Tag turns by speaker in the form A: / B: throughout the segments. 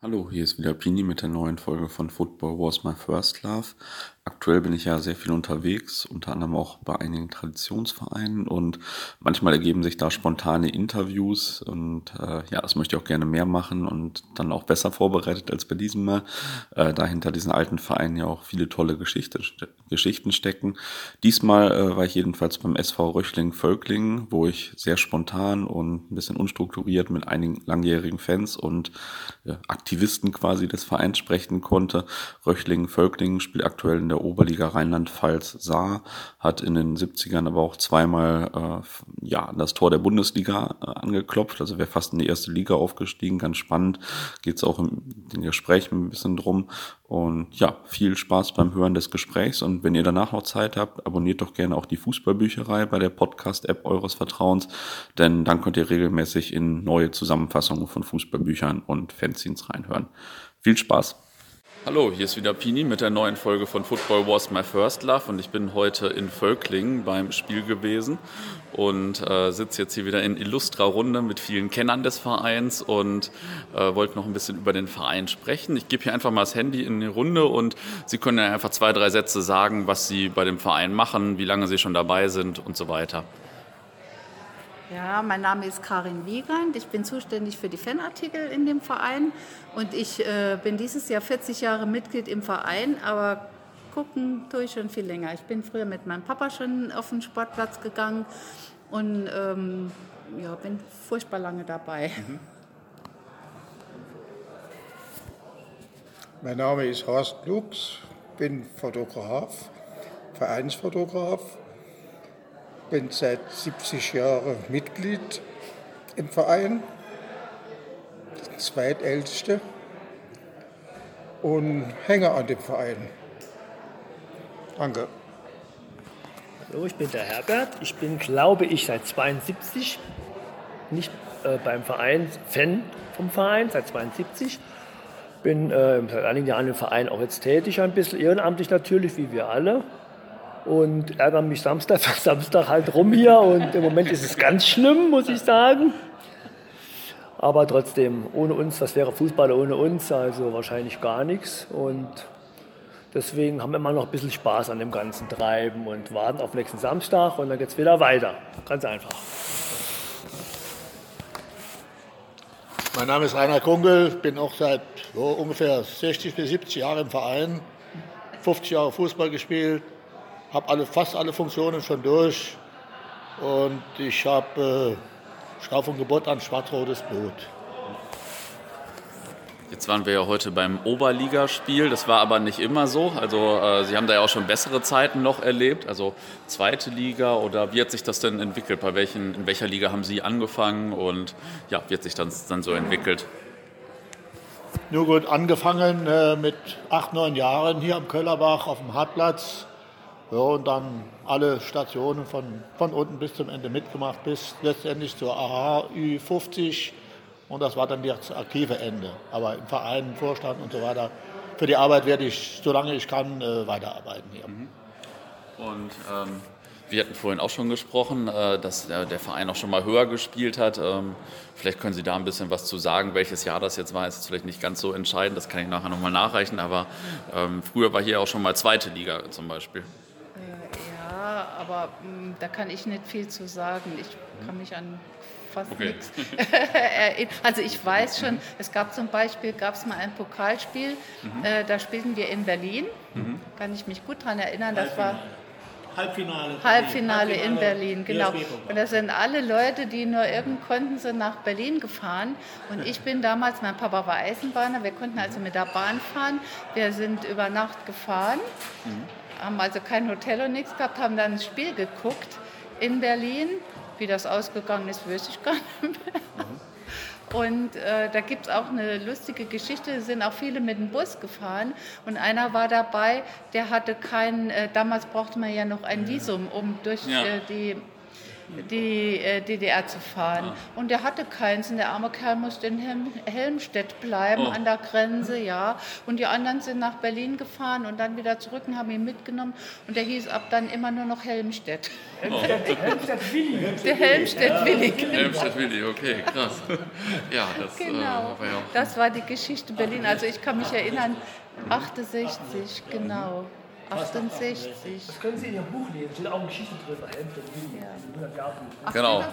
A: Hallo, hier ist wieder Pini mit der neuen Folge von Football Was My First Love. Aktuell bin ich ja sehr viel unterwegs, unter anderem auch bei einigen Traditionsvereinen und manchmal ergeben sich da spontane Interviews und äh, ja, das möchte ich auch gerne mehr machen und dann auch besser vorbereitet als bei diesem Mal, äh, da hinter diesen alten Vereinen ja auch viele tolle Geschichte, Geschichten stecken. Diesmal äh, war ich jedenfalls beim SV Röchling-Völklingen, wo ich sehr spontan und ein bisschen unstrukturiert mit einigen langjährigen Fans und äh, Aktivisten quasi des Vereins sprechen konnte. Röchling-Völklingen spielt aktuell in der der Oberliga Rheinland-Pfalz sah, hat in den 70ern aber auch zweimal äh, ja, das Tor der Bundesliga äh, angeklopft. Also wäre fast in die erste Liga aufgestiegen. Ganz spannend. Geht es auch im den Gespräch ein bisschen drum. Und ja, viel Spaß beim Hören des Gesprächs. Und wenn ihr danach noch Zeit habt, abonniert doch gerne auch die Fußballbücherei bei der Podcast-App eures Vertrauens, denn dann könnt ihr regelmäßig in neue Zusammenfassungen von Fußballbüchern und Fanzines reinhören. Viel Spaß! Hallo, hier ist wieder Pini mit der neuen Folge von Football Was My First Love und ich bin heute in Völklingen beim Spiel gewesen und äh, sitze jetzt hier wieder in illustrer Runde mit vielen Kennern des Vereins und äh, wollte noch ein bisschen über den Verein sprechen. Ich gebe hier einfach mal das Handy in die Runde und Sie können einfach zwei, drei Sätze sagen, was Sie bei dem Verein machen, wie lange Sie schon dabei sind und so weiter.
B: Ja, mein Name ist Karin Wiegand. Ich bin zuständig für die Fanartikel in dem Verein und ich äh, bin dieses Jahr 40 Jahre Mitglied im Verein, aber gucken tue ich schon viel länger. Ich bin früher mit meinem Papa schon auf den Sportplatz gegangen und ähm, ja, bin furchtbar lange dabei. Mhm.
C: Mein Name ist Horst Lux, bin Fotograf, Vereinsfotograf bin seit 70 Jahren Mitglied im Verein, der zweitälteste, und hänge an dem Verein. Danke.
D: Hallo, ich bin der Herbert. Ich bin, glaube ich, seit 72 nicht äh, beim Verein, Fan vom Verein, seit 72. Bin äh, seit einigen Jahren im Verein auch jetzt tätig, ein bisschen ehrenamtlich natürlich, wie wir alle und ärgere mich Samstag für Samstag halt rum hier. Und im Moment ist es ganz schlimm, muss ich sagen. Aber trotzdem, ohne uns, was wäre Fußball ohne uns? Also wahrscheinlich gar nichts. Und deswegen haben wir immer noch ein bisschen Spaß an dem ganzen Treiben und warten auf nächsten Samstag und dann geht es wieder weiter. Ganz einfach.
C: Mein Name ist Rainer Kungel, bin auch seit so ungefähr 60 bis 70 Jahren im Verein, 50 Jahre Fußball gespielt, habe alle, fast alle Funktionen schon durch und ich habe äh, von Geburt an schwarz-rotes Blut.
A: Jetzt waren wir ja heute beim Oberligaspiel, das war aber nicht immer so. Also äh, Sie haben da ja auch schon bessere Zeiten noch erlebt, also zweite Liga oder wie hat sich das denn entwickelt? Bei welchen, in welcher Liga haben Sie angefangen und ja, wie hat sich das dann so entwickelt?
C: Nur gut, angefangen äh, mit acht, neun Jahren hier am Köllerbach auf dem Hartplatz ja, und dann alle Stationen von, von unten bis zum Ende mitgemacht, bis letztendlich zur AHA Ü50. Und das war dann das aktive Ende. Aber im Verein, im Vorstand und so weiter, für die Arbeit werde ich, solange ich kann, äh, weiterarbeiten hier. Mhm.
A: Und ähm, wir hatten vorhin auch schon gesprochen, äh, dass der Verein auch schon mal höher gespielt hat. Ähm, vielleicht können Sie da ein bisschen was zu sagen, welches Jahr das jetzt war. Ist vielleicht nicht ganz so entscheidend, das kann ich nachher nochmal nachreichen. Aber ähm, früher war hier auch schon mal zweite Liga zum Beispiel
B: aber mh, mm, da kann ich nicht viel zu sagen. Ich kann mich an fast okay. nichts erinnern. Also ich weiß schon, es gab zum Beispiel, gab es mal ein Pokalspiel, mhm. äh, da spielten wir in Berlin. Mhm. Kann ich mich gut daran erinnern. Das war
D: Halbfinale.
B: Halbfinale, in Berlin, genau. Und da sind alle Leute, die nur irgend konnten, sind nach Berlin gefahren. Und ich bin damals, mein Papa war Eisenbahner, wir konnten also mit der Bahn fahren. Wir sind über Nacht gefahren. Haben also kein Hotel und nichts gehabt, haben dann ein Spiel geguckt in Berlin. Wie das ausgegangen ist, weiß ich gar nicht mehr. Und äh, da gibt es auch eine lustige Geschichte, da sind auch viele mit dem Bus gefahren und einer war dabei, der hatte kein, äh, damals brauchte man ja noch ein Visum, um durch ja. äh, die die äh, DDR zu fahren. Ah. Und er hatte keins und der arme Kerl musste in Helm Helmstedt bleiben oh. an der Grenze, ja. Und die anderen sind nach Berlin gefahren und dann wieder zurück und haben ihn mitgenommen. Und der hieß ab dann immer nur noch Helmstedt.
D: Helmstedt, Helmstedt Willi.
B: Der Helmstedt Willi.
A: Genau. Okay, krass. Ja,
B: das, äh, genau. äh, war ja das war die Geschichte Berlin. Also ich kann mich erinnern, 68, genau. 68.
D: Das können Sie in Ihrem Buch lesen. Da steht auch eine Geschichte drin Helmstedt
A: ja. Genau.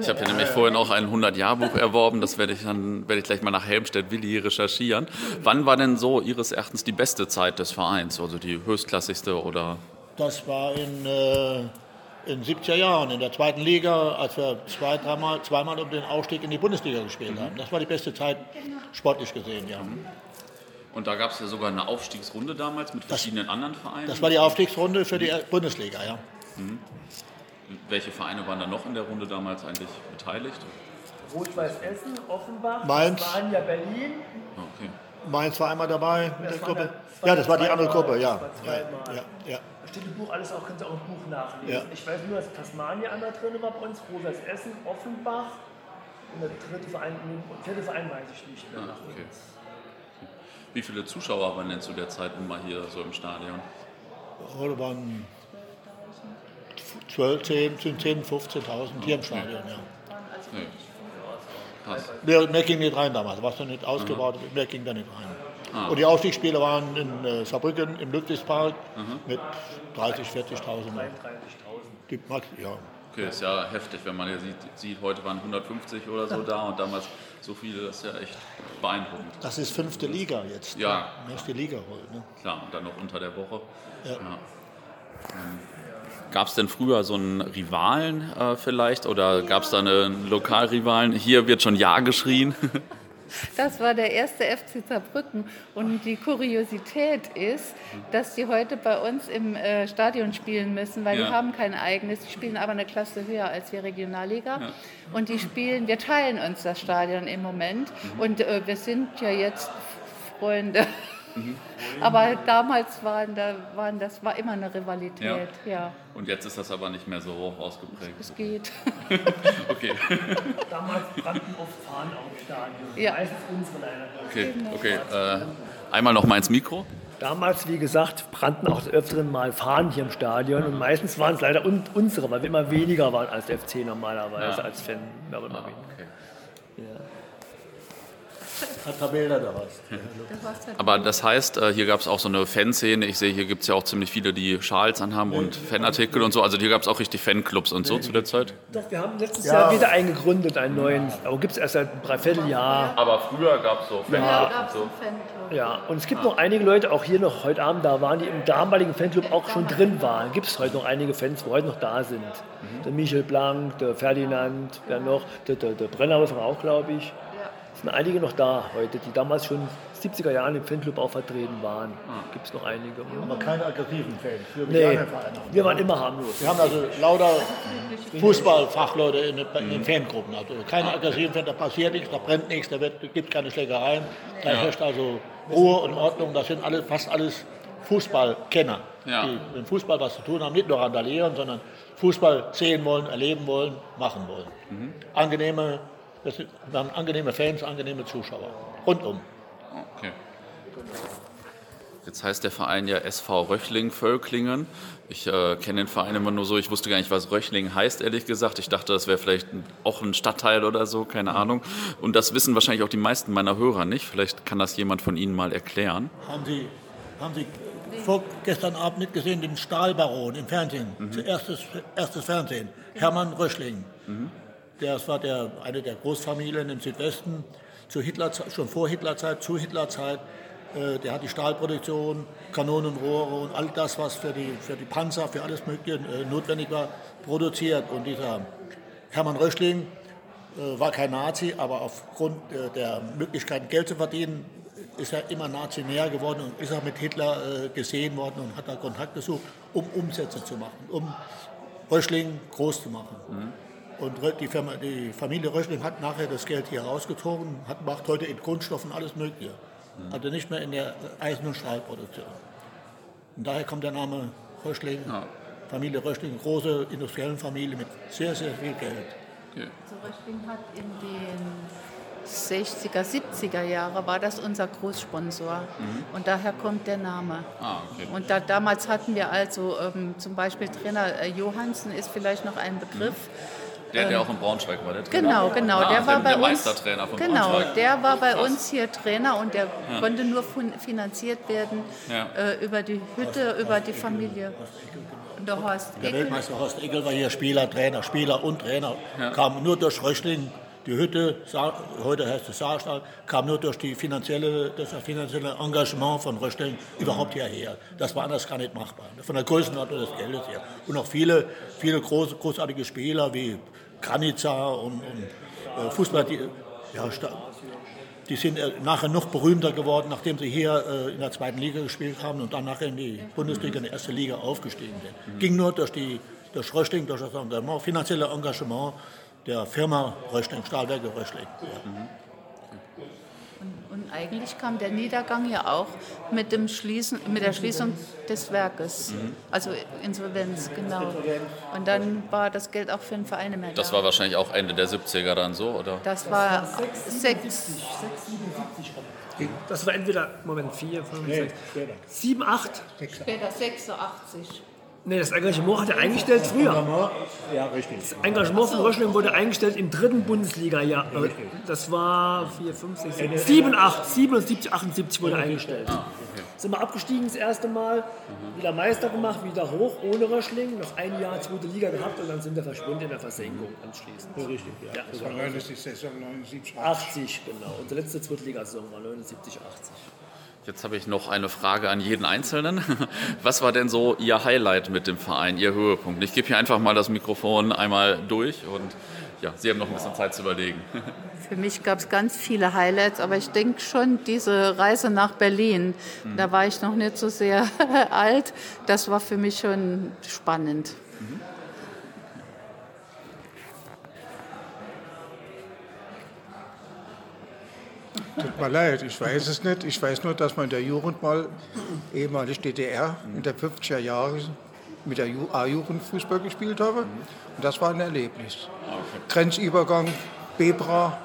A: Ich habe ja nämlich vorhin auch ein 100-Jahr-Buch erworben. Das werde ich dann werde ich gleich mal nach Helmstedt Willi recherchieren. Wann war denn so Ihres Erachtens die beste Zeit des Vereins? Also die höchstklassigste oder?
C: Das war in, äh, in 70er Jahren in der zweiten Liga, als wir zwei, dreimal, zweimal um den Aufstieg in die Bundesliga gespielt haben. Das war die beste Zeit sportlich gesehen, ja.
A: Und da gab es ja sogar eine Aufstiegsrunde damals mit verschiedenen
C: das,
A: anderen Vereinen.
C: Das war die Aufstiegsrunde für die Bundesliga, ja. Mhm.
A: Welche Vereine waren da noch in der Runde damals eigentlich beteiligt?
D: Rot-Weiß Essen, Offenbach,
C: Mainz.
D: Spanier, Berlin.
C: Okay. Mainz war einmal dabei in der Gruppe. Ja, das war die andere Gruppe, ja. Ja,
D: ja, ja. Da steht im Buch alles auch, können Sie auch im Buch nachlesen. Ja. Ich weiß nur, dass Tasmania einmal drin war bei uns, Rot-Weiß Essen, Offenbach und der dritte Verein, der vierte Verein weiß ich nicht mehr. Ah, okay.
A: Wie viele Zuschauer waren denn zu der Zeit immer hier so im Stadion?
C: Heute waren 12, 10, 10 15.000 hier im Stadion, ja. Nee. Mehr, mehr, ging nicht rein damals, war es noch nicht ausgebaut, mhm. mehr ging da nicht rein. Ah. Und die Aufstiegsspiele waren in äh, Saarbrücken im Ludwigspark mhm. mit 30, 40.000.
D: 30.000.
C: Ja.
A: Okay, ist ja heftig, wenn man ja sieht, sieht, heute waren 150 oder so da und damals so viele, das ist ja echt beeindruckend.
C: Das ist fünfte Liga jetzt.
A: Ja.
C: Die nächste Liga heute. Ne?
A: Klar, und dann noch unter der Woche. Ja. ja. Gab es denn früher so einen Rivalen äh, vielleicht oder gab es da einen Lokalrivalen? Hier wird schon Ja geschrien.
B: Das war der erste FC Saarbrücken. Und die Kuriosität ist, dass die heute bei uns im äh, Stadion spielen müssen, weil ja. die haben kein eigenes. Die spielen aber eine Klasse höher als die Regionalliga. Ja. Und die spielen, wir teilen uns das Stadion im Moment. Mhm. Und äh, wir sind ja jetzt Freunde. Mhm. Aber damals waren, da, waren das war immer eine Rivalität. Ja. ja.
A: Und jetzt ist das aber nicht mehr so hoch ausgeprägt.
B: Es geht.
A: okay.
D: Damals brannten oft Fahnen auf Stadion. Ja. Meistens unsere leider.
A: Okay, genau. okay. Äh, einmal noch mal ins Mikro.
D: Damals, wie gesagt, brannten auch öfteren Mal Fahnen hier im Stadion und meistens waren es leider un unsere, weil wir immer weniger waren als der FC normalerweise, ja. als Fan. Immer ah, okay.
C: ja. Hat Tabella da was.
A: Aber das heißt, äh, hier gab es auch so eine Fanszene. Ich sehe, hier gibt es ja auch ziemlich viele, die Schals anhaben und Fanartikel und so. Also hier gab es auch richtig Fanclubs und so zu der Zeit.
D: Doch, wir haben letztes ja. Jahr wieder einen gegründet, einen neuen. Aber gibt es erst seit einem Dreivierteljahr.
A: Aber früher gab es so
B: Fanclubs. Ja. und so.
D: Ja, und es gibt noch einige Leute, auch hier noch heute Abend da waren, die im damaligen Fanclub auch schon drin waren. Gibt es heute noch einige Fans, die heute noch da sind. Mhm. Der Michel Blank, der Ferdinand, wer noch, der, der, der Brenner auch, glaube ich sind einige noch da heute, die damals schon 70er Jahren im Fanclub auch vertreten waren. Ah. Gibt es noch einige.
C: Aber keine aggressiven Fans.
D: Für nee, wir waren immer harmlos.
C: Wir haben also lauter Fußballfachleute in, in den mhm. Fangruppen. Also keine aggressiven Fans, da passiert nichts, da brennt nichts, da gibt keine Schlägereien. Da ja. herrscht also Ruhe und Ordnung. Das sind alle, fast alles Fußballkenner, ja. die mit Fußball was zu tun haben, nicht nur randalieren, sondern Fußball sehen wollen, erleben wollen, machen wollen. Mhm. Angenehme das sind, wir haben angenehme Fans, angenehme Zuschauer. Rundum.
A: Okay. Jetzt heißt der Verein ja SV Röchling-Völklingen. Ich äh, kenne den Verein immer nur so, ich wusste gar nicht, was Röchling heißt, ehrlich gesagt. Ich dachte, das wäre vielleicht auch ein Stadtteil oder so, keine Ahnung. Und das wissen wahrscheinlich auch die meisten meiner Hörer nicht. Vielleicht kann das jemand von Ihnen mal erklären.
C: Haben Sie, haben Sie vorgestern Abend mitgesehen, den Stahlbaron im Fernsehen? Mhm. Erstes, erstes Fernsehen. Hermann Röchling. Mhm. Das war der, eine der Großfamilien im Südwesten, zu Hitler, schon vor Hitlerzeit, zu Hitlerzeit. Äh, der hat die Stahlproduktion, Kanonenrohre und all das, was für die, für die Panzer, für alles Mögliche äh, notwendig war, produziert. Und dieser Hermann Röschling äh, war kein Nazi, aber aufgrund der Möglichkeit, Geld zu verdienen, ist er immer Nazi näher geworden und ist auch mit Hitler gesehen worden und hat da Kontakt gesucht, um Umsätze zu machen, um Röschling groß zu machen. Mhm. Und die, Firma, die Familie Röschling hat nachher das Geld hier rausgezogen, hat, macht heute in Kunststoffen alles Mögliche. Mhm. Also nicht mehr in der Eisen- und Stahlproduktion. Und daher kommt der Name Röschling, ja. Familie Röschling, eine große industrielle Familie mit sehr, sehr viel Geld.
B: Okay. Also Röschling hat in den 60er, 70er Jahre war das unser Großsponsor. Mhm. Und daher kommt der Name. Ah, okay. Und da, damals hatten wir also ähm, zum Beispiel Trainer äh, Johansen ist vielleicht noch ein Begriff.
A: Mhm. Der, der ähm, auch in Braunschweig war, der
B: Trainer. Genau, genau. Ah, der war bei der uns. Meistertrainer von genau, Braunschweig. der war bei Krass. uns hier Trainer und der ja. konnte nur finanziert werden ja. äh, über die Hütte, Horst, über die Familie.
C: Der, Horst der Weltmeister Horst Eckel war hier Spieler, Trainer, Spieler und Trainer. Ja. Kam nur durch Röschling die Hütte, heute heißt es Saarstahl, kam nur durch die finanzielle, das finanzielle Engagement von Rösteln überhaupt hierher. Das war anders gar nicht machbar. Von der Größenordnung des Geldes her. Und auch viele, viele groß, großartige Spieler wie Granica und, und äh, Fußball, die, ja, die sind äh, nachher noch berühmter geworden, nachdem sie hier äh, in der zweiten Liga gespielt haben und dann nachher in die Bundesliga, in die erste Liga aufgestiegen sind. Ging nur durch, die, durch Röstling, durch das Engagement, finanzielle Engagement der Firma Röschling, Stahlwerke Röschling. Ja. Mhm.
B: Eigentlich kam der Niedergang ja auch mit, dem Schließen, mit der Schließung des Werkes, mhm. also Insolvenz, genau. Und dann war das Geld auch für den Verein mehr
A: Das war wahrscheinlich auch Ende der 70er dann so, oder?
B: Das war 6,
D: Das war entweder, Moment, 4, 5, 6, 7, 8.
B: Später 86.
D: Nee, das Engagement hat er eingestellt früher. Ja, richtig. Das Engagement von Röschling wurde eingestellt im dritten Bundesliga-Jahr. Das war 4, 5, 6, 7, 7 8, 77, 78 wurde eingestellt. Ah, Sind wir abgestiegen das erste Mal, wieder Meister gemacht, wieder hoch ohne Röschling, noch ein Jahr zweite Liga gehabt und dann sind wir verschwunden in der Versenkung anschließend. Ja, richtig, ja. ja das war 79, Saison 79, 80. genau. Unsere letzte Zweitligasaison war 79, 80.
A: Jetzt habe ich noch eine Frage an jeden Einzelnen. Was war denn so Ihr Highlight mit dem Verein, Ihr Höhepunkt? Ich gebe hier einfach mal das Mikrofon einmal durch und ja, Sie haben noch ein bisschen Zeit zu überlegen.
B: Für mich gab es ganz viele Highlights, aber ich denke schon diese Reise nach Berlin, mhm. da war ich noch nicht so sehr alt, das war für mich schon spannend. Mhm.
E: Tut mir leid, ich weiß es nicht. Ich weiß nur, dass man in der Jugend mal, ehemalig DDR, in der 50er Jahre mit der A-Jugend Fußball gespielt habe. Und das war ein Erlebnis. Grenzübergang, Bebra,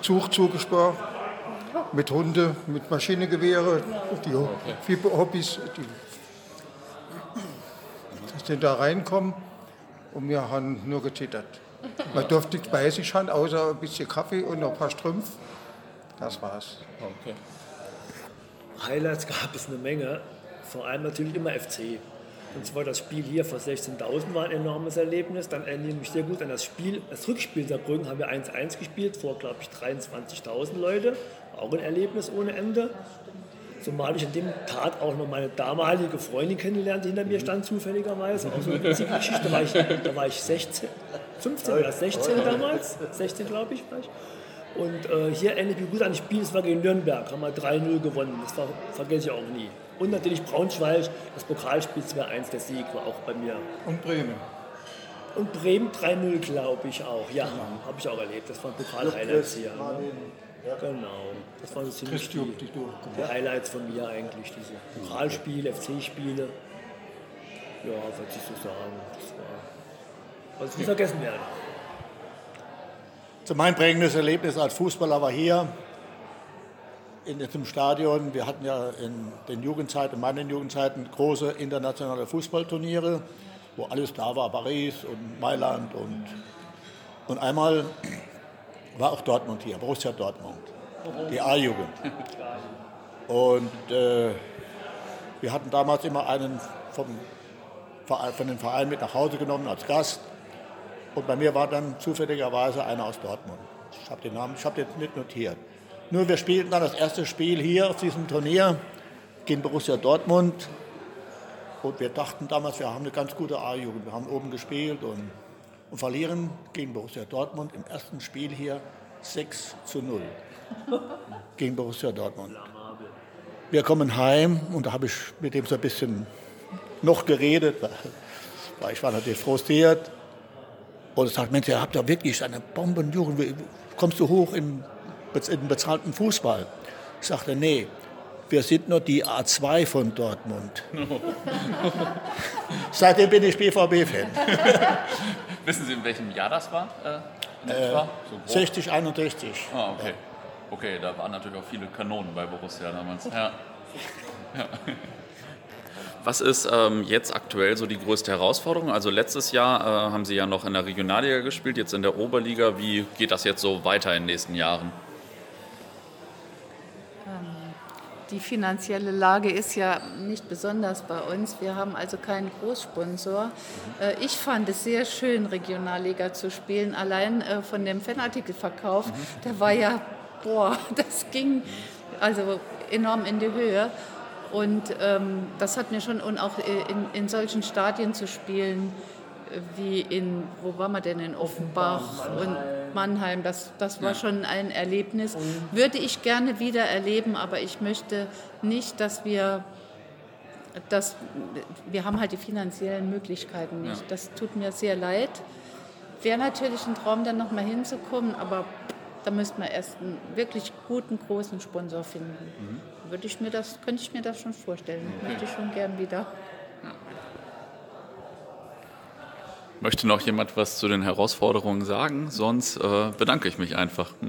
E: Zug zugesperrt, mit Hunde, mit Maschinengewehre, die Hobbys, die sind da reinkommen und wir haben nur gezittert. Man durfte nichts bei sich haben, außer ein bisschen Kaffee und noch ein paar Strümpfe. Das war's. Okay.
D: Highlights gab es eine Menge, vor allem natürlich immer FC. Und zwar das Spiel hier vor 16.000 war ein enormes Erlebnis. Dann erinnere ich mich sehr gut an das Spiel, das Rückspiel der Brücken haben wir 1-1 gespielt, vor glaube ich 23.000 Leute. Auch ein Erlebnis ohne Ende. Zumal ich an dem Tat auch noch meine damalige Freundin kennenlernte, die hinter mir stand zufälligerweise. Auch so eine witzige Geschichte. Da war ich, da war ich 16, 15 oder 16 damals. 16 glaube ich war ich. Und äh, hier erinnere ich mich gut an das Spiel, das war gegen Nürnberg, haben wir 3-0 gewonnen. Das war, vergesse ich auch nie. Und natürlich Braunschweig, das Pokalspiel 2-1, der Sieg war auch bei mir.
E: Und Bremen.
D: Und Bremen 3-0, glaube ich auch. Ja, mhm. habe ich auch erlebt. Das waren Pokal-Highlights hier. Ne? Ja. Genau. Das waren so ziemlich die, die Highlights von mir eigentlich. Diese Pokalspiele, FC-Spiele. Ja, würde ich so sagen. Das war, was nie vergessen werden.
C: So mein prägendes Erlebnis als Fußballer war hier in diesem Stadion. Wir hatten ja in den Jugendzeiten, in meinen Jugendzeiten große internationale Fußballturniere, wo alles da war, Paris und Mailand und, und einmal war auch Dortmund hier, Borussia Dortmund, die A-Jugend. Und äh, wir hatten damals immer einen vom von dem Verein mit nach Hause genommen als Gast. Und bei mir war dann zufälligerweise einer aus Dortmund. Ich habe den Namen, ich habe den nicht notiert. Nur wir spielten dann das erste Spiel hier auf diesem Turnier gegen Borussia Dortmund. Und wir dachten damals, wir haben eine ganz gute A-Jugend. Wir haben oben gespielt und, und verlieren gegen Borussia Dortmund im ersten Spiel hier 6 zu 0 gegen Borussia Dortmund. Wir kommen heim und da habe ich mit dem so ein bisschen noch geredet, weil ich war natürlich frustriert. Und sagt, Mensch, ihr habt ja wirklich eine Bombenjugend. Kommst du hoch in, in bezahlten Fußball? Ich sagte, nee, wir sind nur die A2 von Dortmund. Seitdem bin ich BVB-Fan.
A: Wissen Sie, in welchem Jahr das war?
C: Äh, äh, so 60, 61.
A: Ah, okay. Okay, da waren natürlich auch viele Kanonen bei Borussia damals. Ja. ja. Was ist ähm, jetzt aktuell so die größte Herausforderung? Also letztes Jahr äh, haben Sie ja noch in der Regionalliga gespielt, jetzt in der Oberliga. Wie geht das jetzt so weiter in den nächsten Jahren?
B: die finanzielle Lage ist ja nicht besonders bei uns. Wir haben also keinen Großsponsor. Äh, ich fand es sehr schön, Regionalliga zu spielen. Allein äh, von dem Fanartikelverkauf, der war ja, boah, das ging also enorm in die Höhe. Und ähm, das hat mir schon, und auch äh, in, in solchen Stadien zu spielen, wie in, wo waren wir denn, in Offenbach und Mannheim, das, das war ja. schon ein Erlebnis. Würde ich gerne wieder erleben, aber ich möchte nicht, dass wir, dass, wir haben halt die finanziellen Möglichkeiten nicht. Ja. Das tut mir sehr leid. Wäre natürlich ein Traum, dann nochmal hinzukommen, aber da müsste man erst einen wirklich guten, großen Sponsor finden. Mhm. Würde ich mir das, könnte ich mir das schon vorstellen. Möchte ich schon gern wieder.
A: Möchte noch jemand was zu den Herausforderungen sagen? Sonst äh, bedanke ich mich einfach.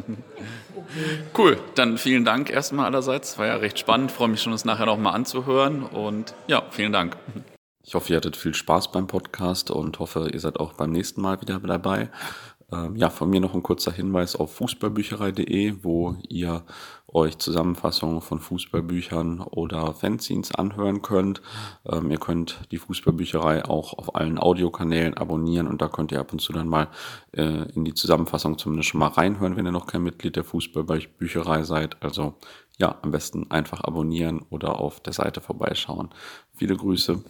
A: Cool, dann vielen Dank erstmal allerseits. War ja recht spannend. Freue mich schon, es nachher nochmal anzuhören. Und ja, vielen Dank. Ich hoffe, ihr hattet viel Spaß beim Podcast und hoffe, ihr seid auch beim nächsten Mal wieder dabei. Ähm, ja, von mir noch ein kurzer Hinweis auf fußballbücherei.de, wo ihr euch Zusammenfassungen von Fußballbüchern oder Fanzines anhören könnt. Ähm, ihr könnt die Fußballbücherei auch auf allen Audiokanälen abonnieren und da könnt ihr ab und zu dann mal äh, in die Zusammenfassung zumindest schon mal reinhören, wenn ihr noch kein Mitglied der Fußballbücherei seid. Also ja, am besten einfach abonnieren oder auf der Seite vorbeischauen. Viele Grüße.